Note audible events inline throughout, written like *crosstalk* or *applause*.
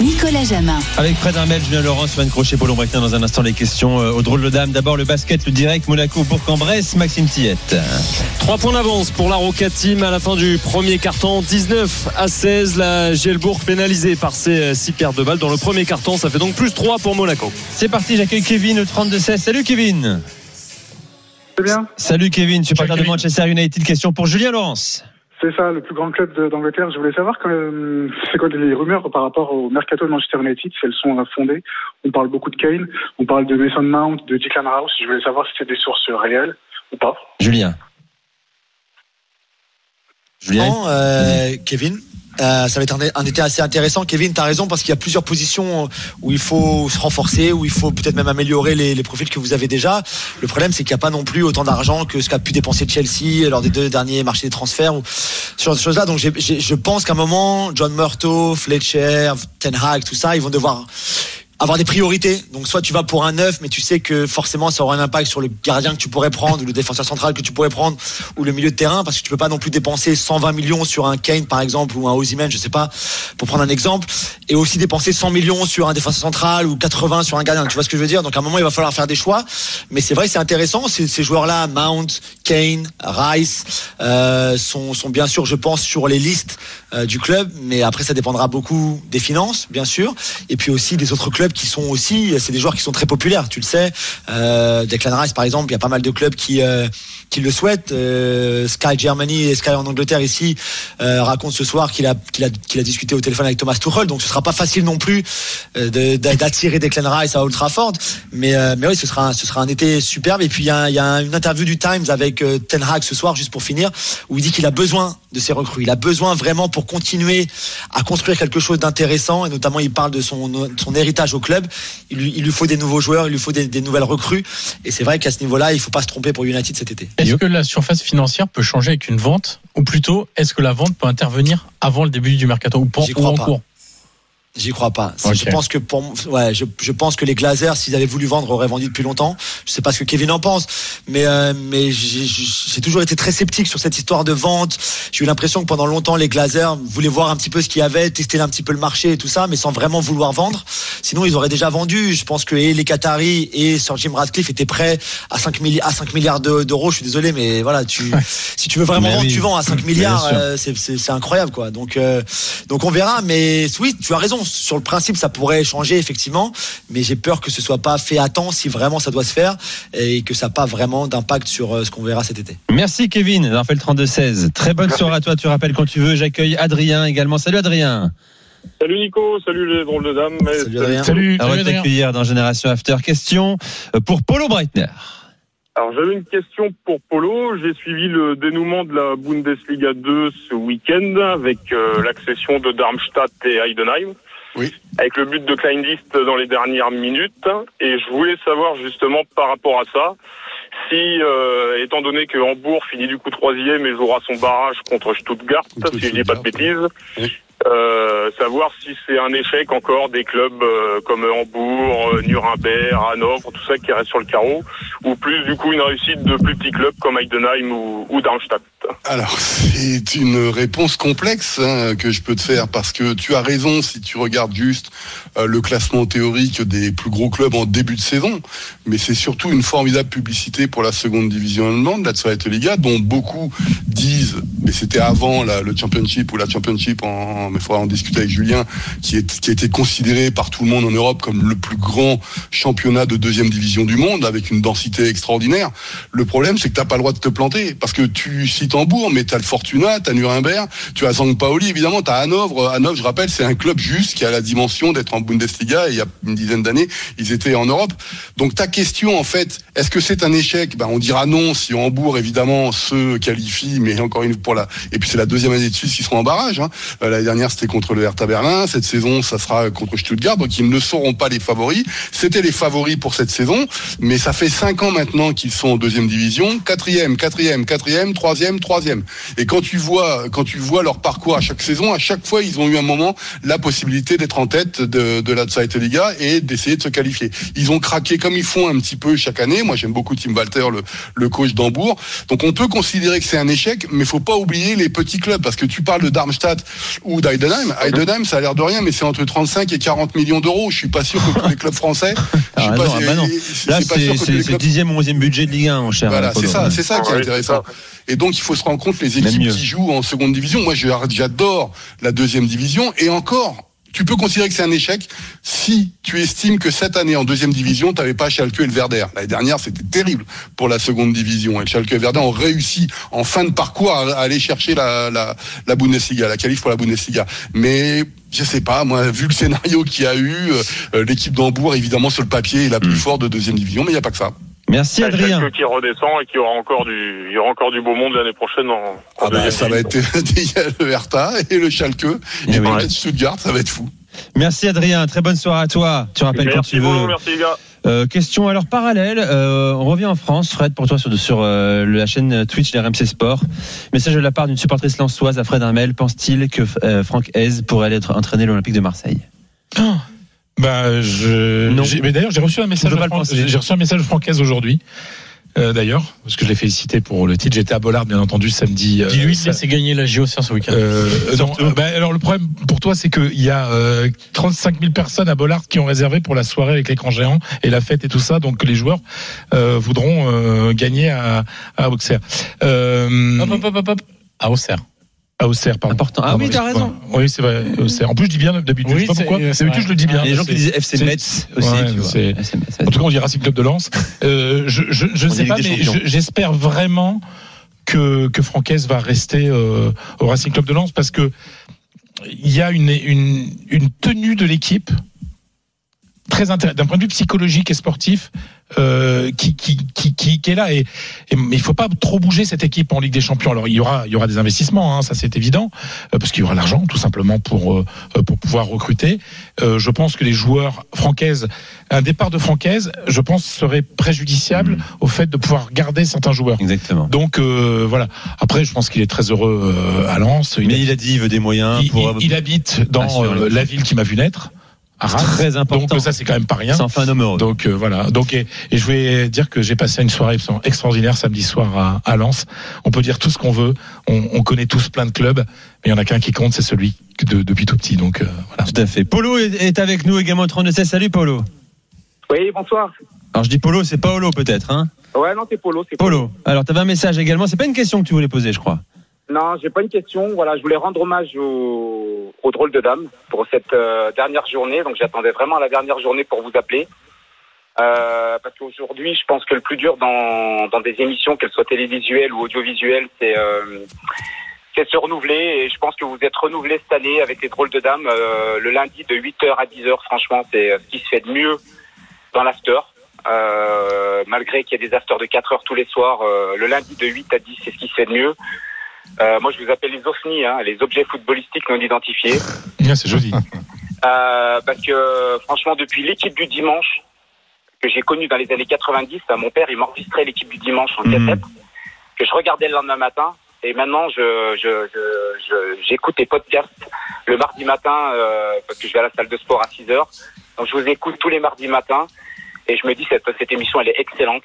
Nicolas Jamin. Avec Fred Armel, Julien Laurent, Semaine Crochet, Paul Bretin dans un instant les questions euh, aux drôles de dames. D'abord le basket, le direct, Monaco, Bourg-en-Bresse, Maxime Tillette. Trois points d'avance pour la Roca Team à la fin du premier carton. 19 à 16. La Gelbourg pénalisée par ses 6 pertes de balles dans le premier carton. Ça fait donc plus 3 pour Monaco. C'est parti, j'accueille Kevin, le 32-16. Salut Kevin. C'est bien. Salut Kevin, supporter de Manchester United. Question pour Julien Laurence. C'est ça, le plus grand club d'Angleterre. Je voulais savoir c'est quoi les rumeurs par rapport au mercato de Manchester United, si elles sont fondées. On parle beaucoup de Kane, on parle de Mason Mount, de Declan House. Je voulais savoir si c'est des sources réelles ou pas. Julien. Julien. Euh, Kevin. Euh, ça va être un, un été assez intéressant. Kevin, tu as raison parce qu'il y a plusieurs positions où il faut se renforcer, où il faut peut-être même améliorer les, les profils que vous avez déjà. Le problème, c'est qu'il n'y a pas non plus autant d'argent que ce qu'a pu dépenser Chelsea lors des deux derniers marchés des transferts ou ce genre de choses-là. Donc, je pense qu'à un moment, John Murto, Fletcher, Ten Hag, tout ça, ils vont devoir avoir des priorités. Donc soit tu vas pour un neuf, mais tu sais que forcément ça aura un impact sur le gardien que tu pourrais prendre ou le défenseur central que tu pourrais prendre ou le milieu de terrain parce que tu peux pas non plus dépenser 120 millions sur un Kane par exemple ou un Osimhen, je sais pas, pour prendre un exemple, et aussi dépenser 100 millions sur un défenseur central ou 80 sur un gardien. Tu vois ce que je veux dire? Donc à un moment il va falloir faire des choix. Mais c'est vrai, c'est intéressant. Ces, ces joueurs-là, Mount, Kane, Rice, euh, sont, sont bien sûr, je pense, sur les listes euh, du club. Mais après, ça dépendra beaucoup des finances, bien sûr, et puis aussi des autres clubs qui sont aussi, c'est des joueurs qui sont très populaires. Tu le sais, euh, Declan Rice, par exemple, il y a pas mal de clubs qui euh, qui le souhaitent. Euh, Sky Germany et Sky en Angleterre ici euh, racontent ce soir qu'il a qu'il a qu'il a discuté au téléphone avec Thomas Tuchel. Donc ce sera pas facile non plus euh, d'attirer Declan Rice à Old Trafford. Mais mais oui, ce sera un, ce sera un été superbe. Et puis il y a, y a une interview du Times avec Ten Hag ce soir, juste pour finir, où il dit qu'il a besoin de ses recrues. Il a besoin vraiment pour continuer à construire quelque chose d'intéressant. Et notamment, il parle de son son héritage au club. Il lui, il lui faut des nouveaux joueurs, il lui faut des, des nouvelles recrues. Et c'est vrai qu'à ce niveau-là, il faut pas se tromper pour United cet été. Est-ce que la surface financière peut changer avec une vente? Ou plutôt, est-ce que la vente peut intervenir avant le début du mercato? Ou, J'y ou en pas. cours? J'y crois pas. Je pense que pour, ouais, je, je pense que les Glazers, s'ils avaient voulu vendre, auraient vendu depuis longtemps. Je sais pas ce que Kevin en pense, mais euh, mais j'ai toujours été très sceptique sur cette histoire de vente. J'ai eu l'impression que pendant longtemps, les Glazers voulaient voir un petit peu ce qu'il y avait, tester un petit peu le marché et tout ça, mais sans vraiment vouloir vendre. Sinon, ils auraient déjà vendu. Je pense que et les Qataris et Sir Jim Radcliffe étaient prêts à 5 milliards, à 5 milliards de- d'euros. Je suis désolé, mais voilà, tu, si tu veux vraiment vendre, oui. tu vends à 5 Bien milliards. euh, c'est incroyable, quoi. Donc, euh, donc on verra. Mais oui, tu as raison. Sur le principe, ça pourrait changer effectivement, mais j'ai peur que ce soit pas fait à temps si vraiment ça doit se faire et que ça n'a pas vraiment d'impact sur euh, ce qu'on verra cet été. Merci Kevin, Raphaël 32-16. Très bonne soirée à toi, tu rappelles quand tu veux. J'accueille Adrien également. Salut Adrien. Salut Nico, salut les drôles de dames. Salut Adrien. Salut, Heureux salut, de dans Génération After. Question euh, pour Paulo Breitner. Alors j'avais une question pour Polo. J'ai suivi le dénouement de la Bundesliga 2 ce week-end avec euh, l'accession de Darmstadt et Heidenheim. Oui. Avec le but de Kleindienst dans les dernières minutes. Et je voulais savoir justement par rapport à ça, si, euh, étant donné que Hambourg finit du coup troisième et jouera son barrage contre Stuttgart, Contre si je dis pas de bêtises, Oui. euh, savoir si c'est un échec encore des clubs euh, comme Hambourg, euh, Nuremberg, Hanovre, tout ça qui reste sur le carreau, ou plus du coup une réussite de plus petits clubs comme Heidenheim ou, Darmstadt. Alors, c'est une réponse complexe hein, que je peux te faire parce que tu as raison si tu regardes juste euh, le classement théorique des plus gros clubs en début de saison, mais c'est surtout une formidable publicité pour la seconde division allemande, la Zweite Liga, dont beaucoup disent, mais c'était avant la- le Championship ou la Championship, en, mais il faudra en discuter avec Julien, qui, qui a été considéré par tout le monde en Europe comme le plus grand championnat de deuxième division du monde, avec une densité extraordinaire. Le problème, c'est que t'as pas le droit de te planter, parce que tu cites Hambourg, mais t'as le Fortuna, t'as Nuremberg, tu as Zang Paoli, évidemment, t'as Hanovre. Hanovre, je rappelle, c'est un club juste qui a la dimension d'être en Bundesliga, et il y a une dizaine d'années, ils étaient en Europe. Donc ta question, en fait, est-ce que c'est un échec? Ben, On dira non si Hambourg, évidemment, se qualifie, mais encore une pour la la. Et puis c'est la deuxième année de suite qu'ils seront en barrage. Hein. Euh, L'année dernière c'était contre le Hertha Berlin. Cette saison ça sera contre Stuttgart. Donc ils ne seront pas les favoris. C'était les favoris pour cette saison, mais ça fait cinq ans maintenant qu'ils sont en deuxième division, quatrième, quatrième, quatrième, troisième, troisième. Et quand tu vois quand tu vois leur parcours à chaque saison, à chaque fois ils ont eu un moment la possibilité d'être en tête de, de la Zweite Liga et d'essayer de se qualifier. Ils ont craqué comme ils font un petit peu chaque année. Moi j'aime beaucoup Tim Walter, le, le coach d'Hambourg. Donc on peut considérer que c'est un échec, mais faut pas oublier les petits clubs parce que tu parles de Darmstadt ou d'Heidenheim. Heidenheim, ça a l'air de rien, mais c'est entre 35 et 40 millions d'euros. Je suis pas sûr que tous les clubs français. *laughs* je Ah, suis non, pas, ah bah non. je Là, suis c'est que tous les c'est- c'est clubs 10e ou 11e budget de Ligue 1, mon cher. voilà, c'est ça, c'est ça qui est intéressant. Et donc, il faut se rendre compte les équipes qui jouent en seconde division. Moi, j'adore la deuxième division. Et encore, tu peux considérer que c'est un échec si tu estimes que cette année en deuxième division, tu n'avais pas Schalke et le Werder. L'année dernière, c'était terrible pour la seconde division. Et Schalke et le Werder ont réussi en fin de parcours à, aller chercher la, la, la Bundesliga, la qualif pour la Bundesliga. Mais je sais pas, moi, vu le scénario qu'il y a eu, euh, l'équipe d'Hambourg, évidemment, sur le papier, est la plus Hmm. forte de deuxième division, mais il n'y a pas que ça. Merci Avec Adrien. Schalke qui redescend et qui aura encore du, il y aura encore du beau monde l'année prochaine en, Ah bah, ça va être *laughs* il y a le Hertha et le Schalke et Eh oui. peut-être Stuttgart, ça va être fou. Merci Adrien, très bonne soirée à toi. Tu rappelles quand Merci tu veux. Merci les gars. Euh, question alors parallèle, euh, on revient en France, Fred, pour toi sur, sur euh, la chaîne Twitch d'RMC Sport. Message de la part d'une supportrice lançoise à Fred Hermel. Pense-t-il que euh, Franck Hez pourrait aller être entraîné à l'Olympique de Marseille? Bah, je. Non. j'ai- Mais d'ailleurs, j'ai reçu un message. De Fran-. J'ai reçu un message de Francaise aujourd'hui. euh, d'ailleurs, parce que je l'ai félicité pour le titre. J'étais à Bollard, bien entendu, samedi. euh, Dis-lui ça- laisser gagner la JOCR ce week-end. Euh, euh, bah, alors le problème pour toi, c'est qu'il y a euh, 35 000 personnes à Bollard qui ont réservé pour la soirée avec l'écran géant et la fête et tout ça. Donc les joueurs euh, voudront euh, gagner à, à Auxerre. Euh, Hop, hop, hop, hop, hop. À Auxerre. À Auxerre, pardon. Important. Ah oui, t'as raison. Oui, c'est vrai. Auxerre. En plus, je dis bien d'habitude. Oui, je sais pas c'est- pourquoi. D'habitude, je le dis bien. Il y a des gens qui disent FC Metz aussi. Ouais, tu vois. c'est- FC Metz. En tout cas, on dit Racing Club de Lens. Euh, je je, je sais pas, mais j'espère vraiment que que Francaise va rester euh, au Racing Club de Lens parce que il y a une une une tenue de l'équipe très intéressante d'un point de vue psychologique et sportif euh, qui, qui, qui, qui, qui est là et, et il faut pas trop bouger cette équipe en Ligue des Champions. Alors il y aura il y aura des investissements, hein, ça c'est évident, euh, parce qu'il y aura l'argent tout simplement pour euh, pour pouvoir recruter. Euh, je pense que les joueurs francaises, un départ de francaise, je pense serait préjudiciable Mm. au fait de pouvoir garder certains joueurs. Exactement. Donc euh, voilà. Après, je pense qu'il est très heureux euh, à Lens. Il, Mais il a dit, il veut des moyens il- pour. il- il habite dans euh, la ville qui m'a vu naître. À Reims. Très important. Donc ça c'est quand même pas rien. C'est enfin un homme heureux. Donc euh, voilà. Donc et, et je vais dire que j'ai passé une soirée extraordinaire samedi soir à, à Lens. On peut dire tout ce qu'on veut. On, on connaît tous plein de clubs, mais il y en a qu'un qui compte, c'est celui que de, depuis tout petit. Donc euh, voilà. Tout à fait. Polo est, avec nous également au 32 Salut Polo. Oui, bonsoir. Alors je dis Polo, c'est Paolo peut-être, hein Ouais, non, c'est Polo, c'est Polo. Alors t'avais un message également. C'est pas une question que tu voulais poser, je crois. Non, j'ai pas une question. Voilà, je voulais rendre hommage au, au drôle de dame pour cette euh, dernière journée. Donc, j'attendais vraiment la dernière journée pour vous appeler. Euh, parce qu'aujourd'hui, je pense que le plus dur dans, dans des émissions, qu'elles soient télévisuelles ou audiovisuelles, c'est euh, se renouveler. Et je pense que vous êtes renouvelé cette année avec les drôles de dames. Euh, le lundi de 8h à 10h, franchement, c'est euh, ce qui se fait de mieux dans l'after. Euh, malgré qu'il y ait des afters de 4 heures tous les soirs, le lundi de 8 à 10, c'est ce qui se fait de mieux. Euh, moi, je vous appelle les OFNI, hein, les objets footballistiques non identifiés. *laughs* Ah, c'est joli. Euh, parce que franchement, depuis l'équipe du dimanche que j'ai connue dans les années 90, hein, mon père il m'enregistrait l'équipe du dimanche en Mhm. cassette, que je regardais le lendemain matin. Et maintenant, je, je, je, je- j'écoute les podcasts le mardi matin euh, parce que je vais à la salle de sport à 6 heures. Donc, je vous écoute tous les mardis matins et je me dis cette, cette émission elle est excellente.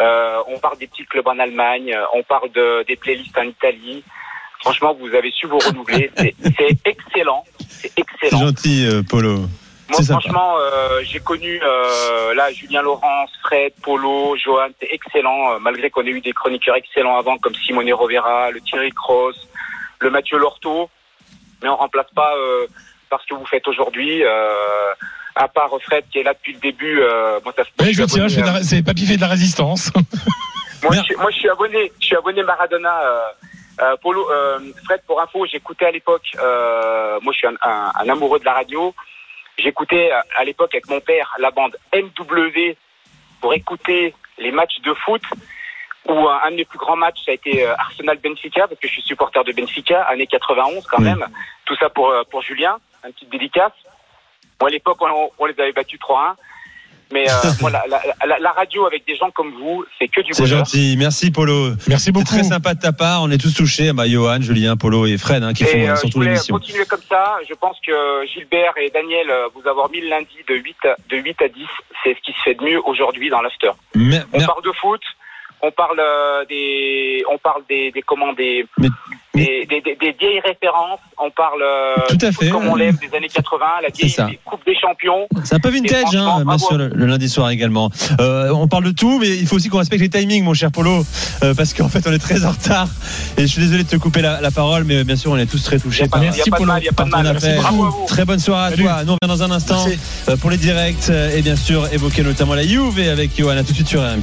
Euh, on parle des petits clubs en Allemagne, on parle de, des playlists en Italie. Franchement, vous avez su vous renouveler. *laughs* C'est, excellent. C'est excellent. gentil, euh, Polo. Moi, franchement, euh, j'ai connu euh, là Julien Laurence, Fred, Polo, Johan, c'est excellent. euh, malgré qu'on ait eu des chroniqueurs excellents avant, comme Simone Rovera, le Thierry Cross, le Mathieu Lorto. Mais on remplace pas euh, par ce que vous faites aujourd'hui. Euh, à part Fred qui est là depuis le début. Euh, moi, ça, Ouais, je tiens, fais de abonné, la- c'est Papy fait de la résistance. *laughs* moi, je, suis- moi, je suis abonné. Je suis abonné Maradona. Euh, euh, Polo, euh, Fred, pour info, j'écoutais à l'époque. Euh, moi, je suis un, un- un amoureux de la radio. J'écoutais euh, à l'époque avec mon père la bande NW pour écouter les matchs de foot où un, un de mes plus grands matchs, ça a été euh, Arsenal-Benfica, parce que je suis supporter de Benfica, année 91 quand Oui. même. Tout ça pour, euh, pour Julien, un petit dédicace. Bon, à l'époque, on, on les avait battus 3-1. Mais euh, *laughs* voilà, la, la- la radio avec des gens comme vous, c'est que du C'est bonheur. gentil. Merci, Polo. Merci C'est beaucoup. très sympa de ta part. On est tous touchés. Bah, Johan, Julien, Polo et Fred, hein, qui font Et euh, euh, surtout l'émission. continuer comme ça. Je pense que Gilbert et Daniel, euh, vous avoir mis le lundi de 8 à, de 8 à 10, c'est ce qui se fait de mieux aujourd'hui dans l'after. On parle de foot, on parle euh, des, on parle des, des comment des, Mais- des, des, des- des vieilles références. On parle euh, Tout à du foot fait. comme on l'aime des années 80, la vieille. Coupe des Champions. C'est un peu vintage, hein, bien bravo. sûr, le, le lundi soir également. Euh, on parle de tout, mais il faut aussi qu'on respecte les timings, mon cher Polo, euh, parce qu'en fait, on est très en retard. Et je suis désolé de te couper la, la parole, mais bien sûr, on est tous très touchés pas- par, pas de mal, il y a pas par de ton mal. appel. Bravo à vous. Très bonne soirée à Salut. toi. Nous, on revient dans un instant Merci. pour les directs et bien sûr évoquer notamment la Juve avec Johan. À tout de suite sur RMC.